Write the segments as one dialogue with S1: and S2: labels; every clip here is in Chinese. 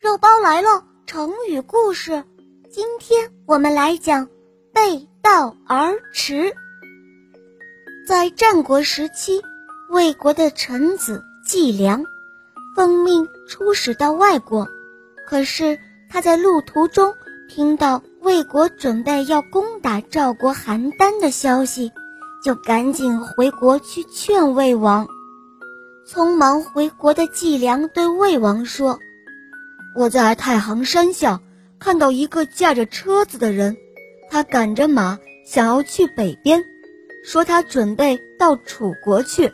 S1: 肉包来了，成语故事。今天我们来讲“背道而驰”。在战国时期，魏国的臣子季梁奉命出使到外国，可是他在路途中听到魏国准备要攻打赵国邯郸的消息，就赶紧回国去劝魏王。匆忙回国的季梁对魏王说。
S2: 我在太行山下看到一个驾着车子的人，他赶着马想要去北边，说他准备到楚国去。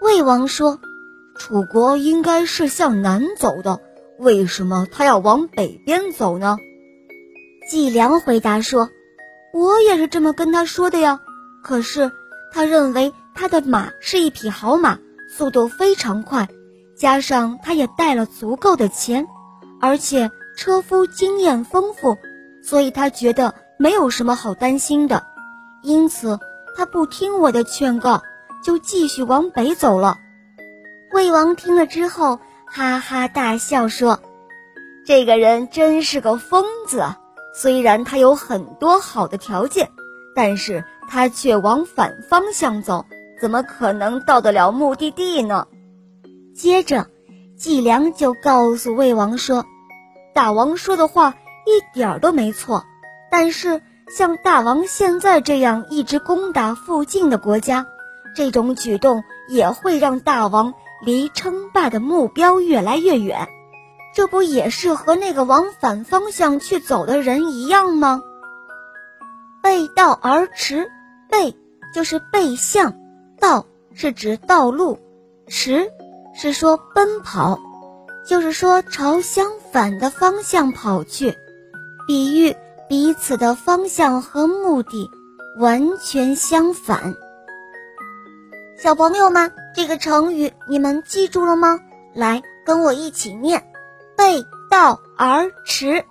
S1: 魏王说：“
S2: 楚国应该是向南走的，为什么他要往北边走呢？”
S1: 季梁回答说：“我也是这么跟他说的呀，可是他认为他的马是一匹好马，速度非常快，加上他也带了足够的钱。”而且车夫经验丰富，所以他觉得没有什么好担心的，因此他不听我的劝告，就继续往北走了。魏王听了之后，哈哈大笑说：“这个人真是个疯子啊！虽然他有很多好的条件，但是他却往反方向走，怎么可能到得了目的地呢？”接着。季良就告诉魏王说：“大王说的话一点都没错，但是像大王现在这样一直攻打附近的国家，这种举动也会让大王离称霸的目标越来越远。这不也是和那个往反方向去走的人一样吗？背道而驰，背就是背向，道是指道路，驰。”是说奔跑，就是说朝相反的方向跑去，比喻彼此的方向和目的完全相反。小朋友们，这个成语你们记住了吗？来，跟我一起念：背道而驰。